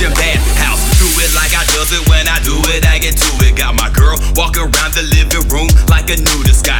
your bad house. Do it like I does it when I do it, I get to it. Got my girl walk around the living room like a new disguise.